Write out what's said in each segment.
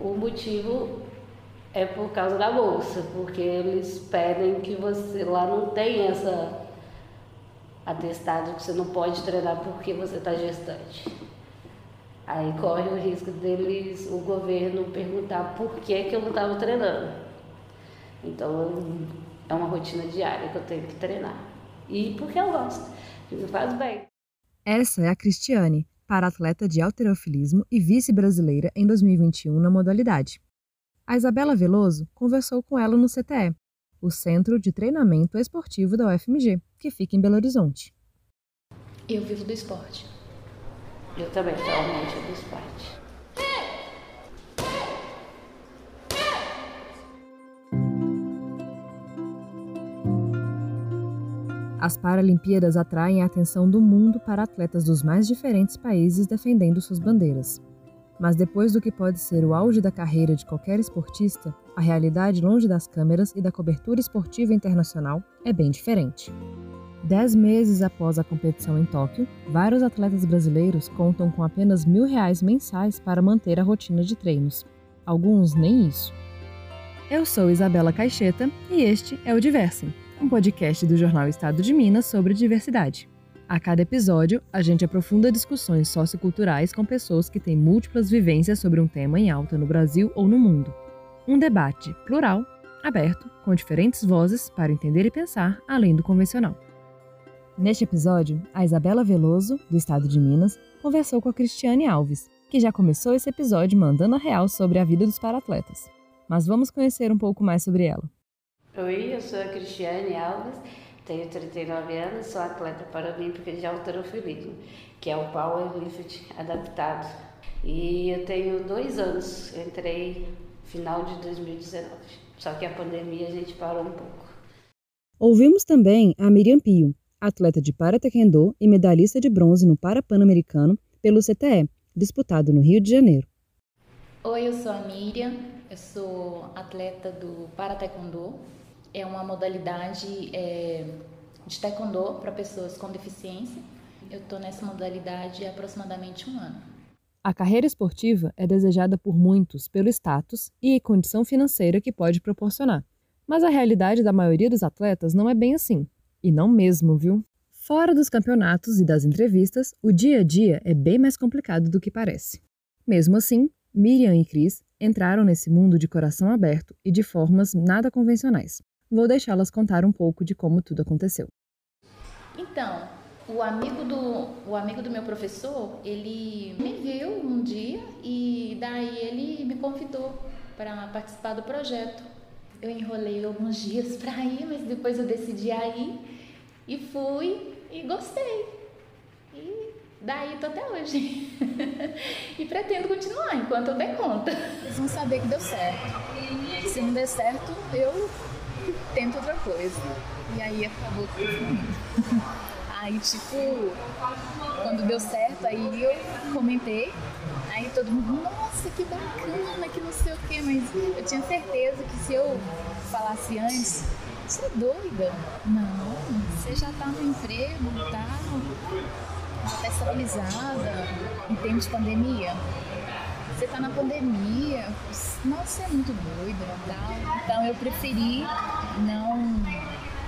O motivo é por causa da bolsa, porque eles pedem que você lá não tem essa atestado que você não pode treinar porque você está gestante. Aí corre o risco deles, o governo, perguntar por que, que eu não estava treinando. Então é uma rotina diária que eu tenho que treinar. E porque eu gosto, me faz bem. Essa é a Cristiane, para-atleta de alterofilismo e vice-brasileira em 2021 na modalidade. A Isabela Veloso conversou com ela no CTE, o Centro de Treinamento Esportivo da UFMG, que fica em Belo Horizonte. Eu vivo do esporte. Eu também, atualmente, do esporte. As Paralimpíadas atraem a atenção do mundo para atletas dos mais diferentes países defendendo suas bandeiras. Mas depois do que pode ser o auge da carreira de qualquer esportista, a realidade longe das câmeras e da cobertura esportiva internacional é bem diferente. Dez meses após a competição em Tóquio, vários atletas brasileiros contam com apenas mil reais mensais para manter a rotina de treinos. Alguns nem isso. Eu sou Isabela Caixeta e este é o Diversem, um podcast do jornal Estado de Minas sobre diversidade. A cada episódio, a gente aprofunda discussões socioculturais com pessoas que têm múltiplas vivências sobre um tema em alta no Brasil ou no mundo. Um debate plural, aberto, com diferentes vozes para entender e pensar além do convencional. Neste episódio, a Isabela Veloso, do estado de Minas, conversou com a Cristiane Alves, que já começou esse episódio mandando a real sobre a vida dos paratletas. Mas vamos conhecer um pouco mais sobre ela. Oi, eu sou a Cristiane Alves tenho 39 anos, sou atleta paralímpica de alterofilismo, que é o powerlift adaptado. E eu tenho dois anos, entrei final de 2019. Só que a pandemia a gente parou um pouco. Ouvimos também a Miriam Pio, atleta de para-taekwondo e medalhista de bronze no Parapan-Americano pelo CTE, disputado no Rio de Janeiro. Oi, eu sou a Miriam, eu sou atleta do para-taekwondo é uma modalidade é, de taekwondo para pessoas com deficiência. Eu estou nessa modalidade há aproximadamente um ano. A carreira esportiva é desejada por muitos pelo status e condição financeira que pode proporcionar. Mas a realidade da maioria dos atletas não é bem assim. E não mesmo, viu? Fora dos campeonatos e das entrevistas, o dia a dia é bem mais complicado do que parece. Mesmo assim, Miriam e Cris entraram nesse mundo de coração aberto e de formas nada convencionais. Vou deixá-las contar um pouco de como tudo aconteceu. Então, o amigo do, o amigo do meu professor, ele me viu um dia e daí ele me convidou para participar do projeto. Eu enrolei alguns dias para ir, mas depois eu decidi ir e fui e gostei. E daí tô até hoje. e pretendo continuar enquanto eu der conta. Eles vão saber que deu certo. Se não der certo, eu tento outra coisa. E aí acabou tudo Aí, tipo, quando deu certo, aí eu comentei. Aí todo mundo, nossa, que bacana, que não sei o quê. Mas eu tinha certeza que se eu falasse antes, você é doida? Não, você já tá no emprego tal, já tá estabilizada em tempo de pandemia tá na pandemia, nossa, é muito doida e tal. Então eu preferi não.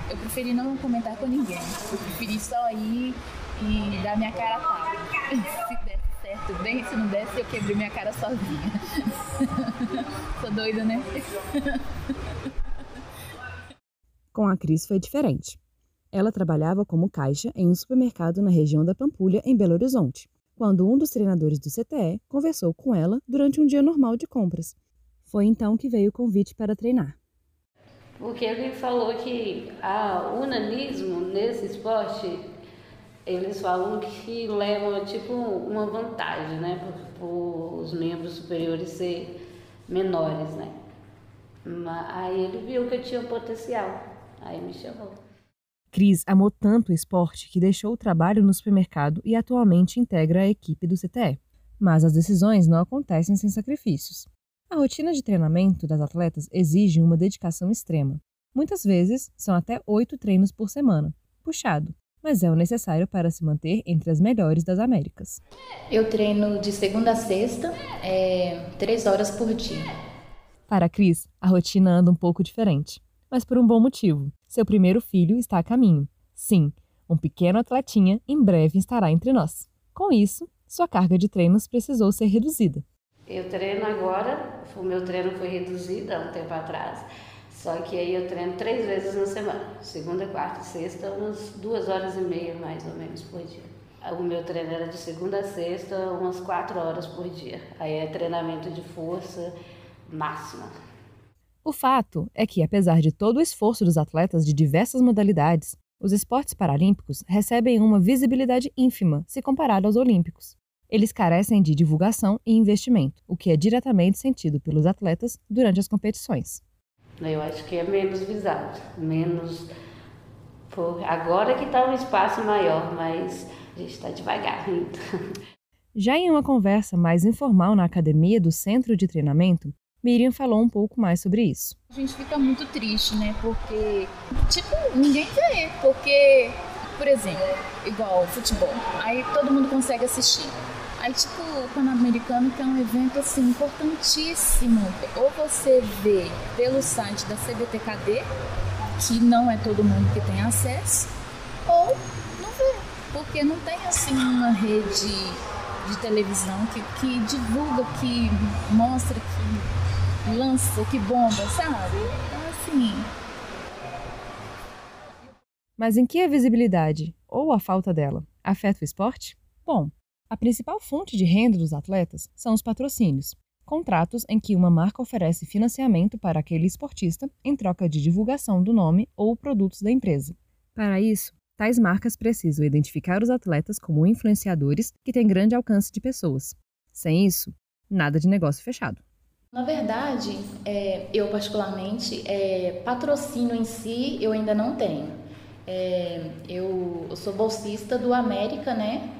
Eu preferi não comentar com ninguém. Eu preferi só ir e dar minha cara a tapa. Se desse certo, bem, se não desse, eu quebrei minha cara sozinha. Sou doida, né? Com a Cris foi diferente. Ela trabalhava como caixa em um supermercado na região da Pampulha, em Belo Horizonte quando um dos treinadores do CTE conversou com ela durante um dia normal de compras. Foi então que veio o convite para treinar. Porque ele falou que o unanismo nesse esporte, eles falam que leva tipo uma vantagem, né, para os membros superiores ser menores, né. Aí ele viu que eu tinha potencial, aí me chamou. Cris amou tanto o esporte que deixou o trabalho no supermercado e atualmente integra a equipe do CTE. Mas as decisões não acontecem sem sacrifícios. A rotina de treinamento das atletas exige uma dedicação extrema. Muitas vezes são até oito treinos por semana, puxado, mas é o necessário para se manter entre as melhores das Américas. Eu treino de segunda a sexta, é, três horas por dia. Para a Cris, a rotina anda um pouco diferente, mas por um bom motivo. Seu primeiro filho está a caminho. Sim, um pequeno atletinha em breve estará entre nós. Com isso, sua carga de treinos precisou ser reduzida. Eu treino agora, o meu treino foi reduzido há um tempo atrás, só que aí eu treino três vezes na semana, segunda, quarta e sexta, umas duas horas e meia mais ou menos por dia. O meu treino era de segunda a sexta, umas quatro horas por dia. Aí é treinamento de força máxima. O fato é que, apesar de todo o esforço dos atletas de diversas modalidades, os esportes paralímpicos recebem uma visibilidade ínfima se comparado aos olímpicos. Eles carecem de divulgação e investimento, o que é diretamente sentido pelos atletas durante as competições. Eu acho que é menos visado, menos. Por... Agora que está um espaço maior, mas a gente está devagar ainda. Já em uma conversa mais informal na academia do centro de treinamento, Miriam falou um pouco mais sobre isso. A gente fica muito triste, né? Porque, tipo, ninguém vê. Porque, por exemplo, igual futebol, aí todo mundo consegue assistir. Aí, tipo, o Pan-Americano, que é um evento, assim, importantíssimo. Ou você vê pelo site da CBTKD, que não é todo mundo que tem acesso, ou não vê, porque não tem, assim, uma rede de televisão que, que divulga, que mostra, que lança, que bomba, sabe? Então, assim... Mas em que a visibilidade, ou a falta dela, afeta o esporte? Bom, a principal fonte de renda dos atletas são os patrocínios, contratos em que uma marca oferece financiamento para aquele esportista em troca de divulgação do nome ou produtos da empresa. Para isso, tais marcas precisam identificar os atletas como influenciadores que têm grande alcance de pessoas. Sem isso, nada de negócio fechado. Na verdade, é, eu particularmente, é, patrocínio em si eu ainda não tenho. É, eu, eu sou bolsista do América, né?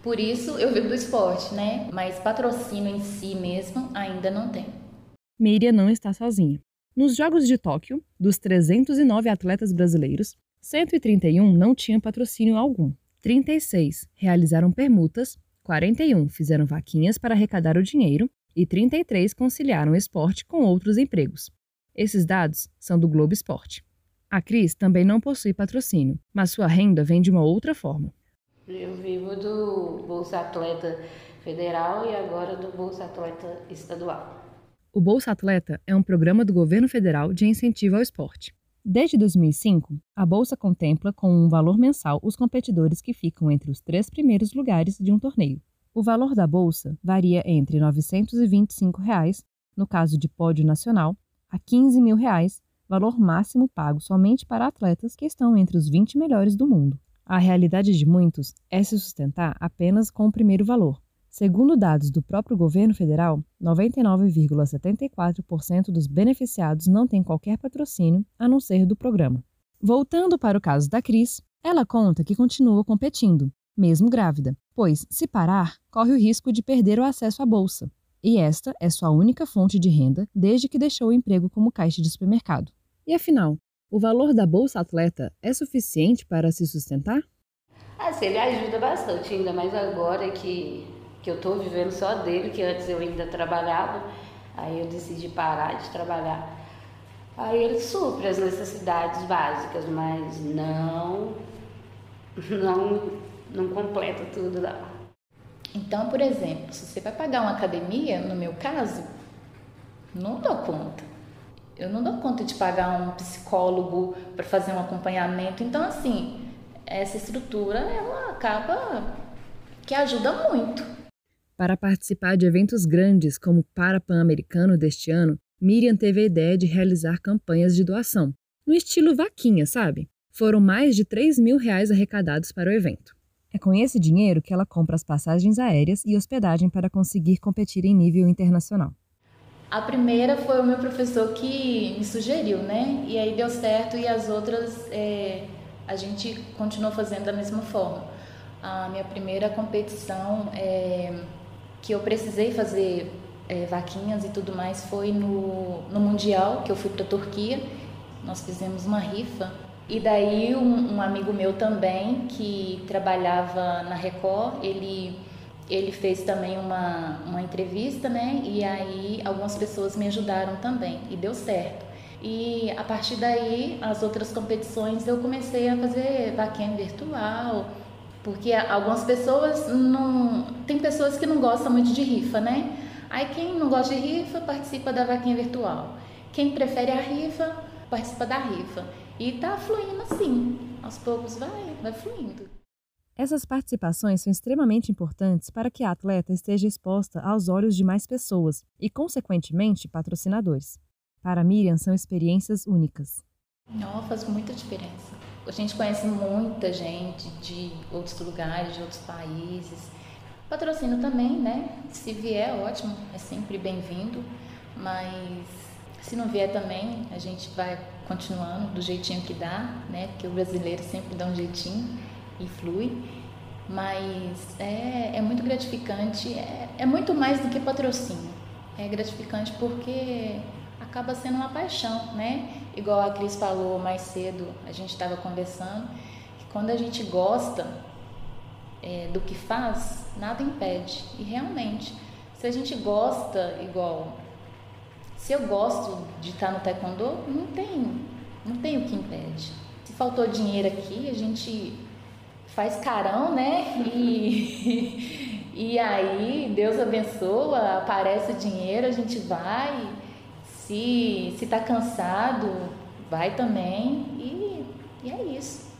Por isso eu vivo do esporte, né? Mas patrocínio em si mesmo ainda não tem. Miriam não está sozinha. Nos Jogos de Tóquio, dos 309 atletas brasileiros, 131 não tinham patrocínio algum. 36 realizaram permutas, 41 fizeram vaquinhas para arrecadar o dinheiro e 33 conciliaram o esporte com outros empregos. Esses dados são do Globo Esporte. A Cris também não possui patrocínio, mas sua renda vem de uma outra forma. Eu vivo do Bolsa Atleta Federal e agora do Bolsa Atleta Estadual. O Bolsa Atleta é um programa do governo federal de incentivo ao esporte. Desde 2005, a bolsa contempla com um valor mensal os competidores que ficam entre os três primeiros lugares de um torneio. O valor da bolsa varia entre 925 reais, no caso de pódio nacional, a 15 mil reais, valor máximo pago somente para atletas que estão entre os 20 melhores do mundo. A realidade de muitos é se sustentar apenas com o primeiro valor. Segundo dados do próprio governo federal, 99,74% dos beneficiados não têm qualquer patrocínio a não ser do programa. Voltando para o caso da Cris, ela conta que continua competindo, mesmo grávida, pois, se parar, corre o risco de perder o acesso à bolsa. E esta é sua única fonte de renda desde que deixou o emprego como caixa de supermercado. E afinal, o valor da Bolsa Atleta é suficiente para se sustentar? Assim, ele ajuda bastante, ainda mais agora que, que eu estou vivendo só dele, que antes eu ainda trabalhava, aí eu decidi parar de trabalhar. Aí ele supre as necessidades básicas, mas não, não, não completa tudo não. Então, por exemplo, se você vai pagar uma academia, no meu caso, não dou conta eu não dou conta de pagar um psicólogo para fazer um acompanhamento. Então, assim, essa estrutura ela acaba que ajuda muito. Para participar de eventos grandes como o Parapan-Americano deste ano, Miriam teve a ideia de realizar campanhas de doação, no estilo vaquinha, sabe? Foram mais de 3 mil reais arrecadados para o evento. É com esse dinheiro que ela compra as passagens aéreas e hospedagem para conseguir competir em nível internacional. A primeira foi o meu professor que me sugeriu, né? E aí deu certo e as outras é, a gente continuou fazendo da mesma forma. A minha primeira competição é, que eu precisei fazer é, vaquinhas e tudo mais foi no, no Mundial, que eu fui para a Turquia. Nós fizemos uma rifa E daí um, um, amigo meu também que trabalhava na Record, ele ele fez também uma, uma entrevista, né? E aí algumas pessoas me ajudaram também e deu certo. E a partir daí, as outras competições eu comecei a fazer vaquinha virtual, porque algumas pessoas não. Tem pessoas que não gostam muito de rifa, né? Aí quem não gosta de rifa participa da vaquinha virtual. Quem prefere a rifa participa da rifa. E tá fluindo assim. Aos poucos vai, vai fluindo. Essas participações são extremamente importantes para que a atleta esteja exposta aos olhos de mais pessoas e, consequentemente, patrocinadores. Para Miriam, são experiências únicas. Não, faz muita diferença. A gente conhece muita gente de outros lugares, de outros países. Patrocínio também, né? Se vier, ótimo, é sempre bem-vindo. Mas se não vier também, a gente vai continuando do jeitinho que dá, né? Porque o brasileiro sempre dá um jeitinho e flui. Mas é, é muito gratificante, é, é muito mais do que patrocínio. É gratificante porque acaba sendo uma paixão, né? Igual a Cris falou mais cedo, a gente estava conversando, que quando a gente gosta é, do que faz, nada impede. E realmente, se a gente gosta, igual, se eu gosto de estar no taekwondo, não tem, não tem o que impede. Se faltou dinheiro aqui, a gente faz carão, né? E, e aí Deus abençoa, aparece o dinheiro, a gente vai. Se se tá cansado, vai também e, e é isso.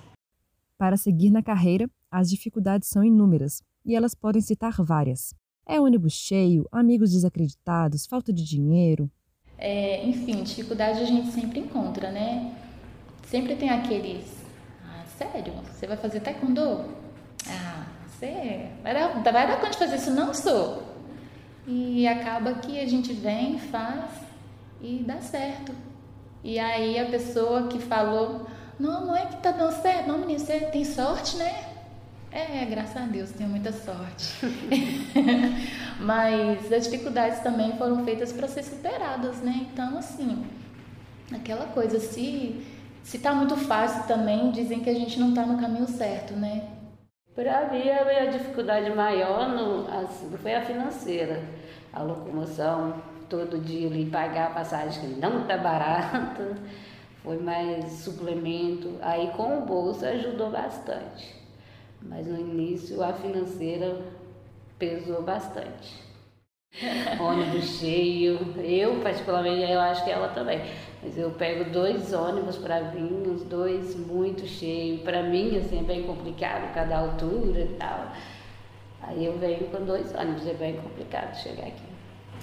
Para seguir na carreira, as dificuldades são inúmeras e elas podem citar várias. É ônibus cheio, amigos desacreditados, falta de dinheiro. É, enfim, dificuldade a gente sempre encontra, né? Sempre tem aqueles Sério? Você vai fazer taekwondo? Ah, você vai dar, vai dar conta de fazer isso? Não sou. E acaba que a gente vem, faz e dá certo. E aí a pessoa que falou, não, não é que tá dando certo, não, menina, você tem sorte, né? É, graças a Deus, tenho muita sorte. Mas as dificuldades também foram feitas para ser superadas, né? Então, assim, aquela coisa, se se tá muito fácil também, dizem que a gente não tá no caminho certo, né? Para mim, a minha dificuldade maior no, assim, foi a financeira. A locomoção, todo dia ali, pagar a passagem que não tá barata, foi mais suplemento. Aí com o bolso ajudou bastante. Mas no início a financeira pesou bastante. ônibus cheio. Eu, particularmente, eu acho que ela também. Mas eu pego dois ônibus para vir, os dois muito cheios. Para mim, assim, é bem complicado, cada altura e tal. Aí eu venho com dois ônibus, é bem complicado chegar aqui.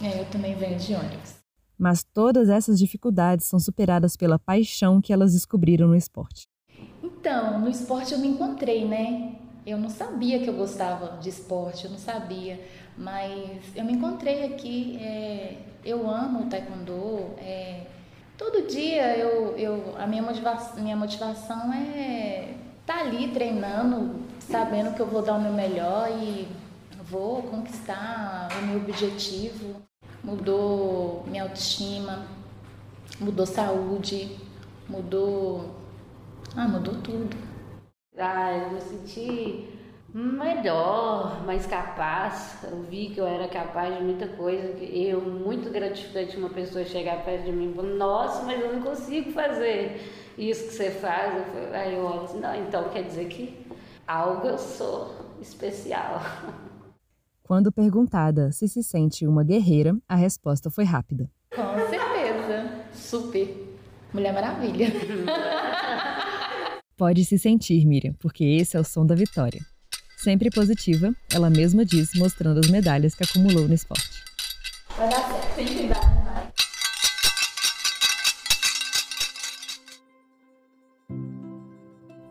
É, eu também venho de ônibus. Mas todas essas dificuldades são superadas pela paixão que elas descobriram no esporte. Então, no esporte eu me encontrei, né? Eu não sabia que eu gostava de esporte, eu não sabia. Mas eu me encontrei aqui, é, eu amo o taekwondo. É, todo dia eu, eu, a minha motivação, minha motivação é estar tá ali treinando, sabendo que eu vou dar o meu melhor e vou conquistar o meu objetivo. Mudou minha autoestima, mudou saúde, mudou. Ah, mudou tudo. Ah, eu me senti melhor, mais capaz. Eu vi que eu era capaz de muita coisa. Eu, muito gratificante uma pessoa chegar perto de mim e falar, nossa, mas eu não consigo fazer isso que você faz. Eu, aí eu olho assim, não, então quer dizer que algo eu sou especial. Quando perguntada se se sente uma guerreira, a resposta foi rápida. Com certeza, super. Mulher Maravilha. Pode se sentir, Miriam, porque esse é o som da vitória. Sempre positiva, ela mesma diz, mostrando as medalhas que acumulou no esporte. Vai dar certo, sempre vai.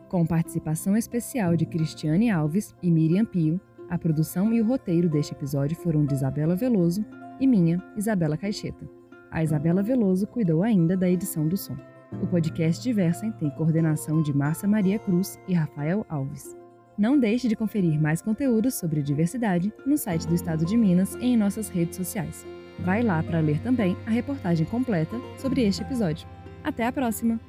Com participação especial de Cristiane Alves e Miriam Pio, a produção e o roteiro deste episódio foram de Isabela Veloso e minha, Isabela Caixeta. A Isabela Veloso cuidou ainda da edição do som. O podcast Diversem tem coordenação de Márcia Maria Cruz e Rafael Alves. Não deixe de conferir mais conteúdos sobre diversidade no site do Estado de Minas e em nossas redes sociais. Vai lá para ler também a reportagem completa sobre este episódio. Até a próxima!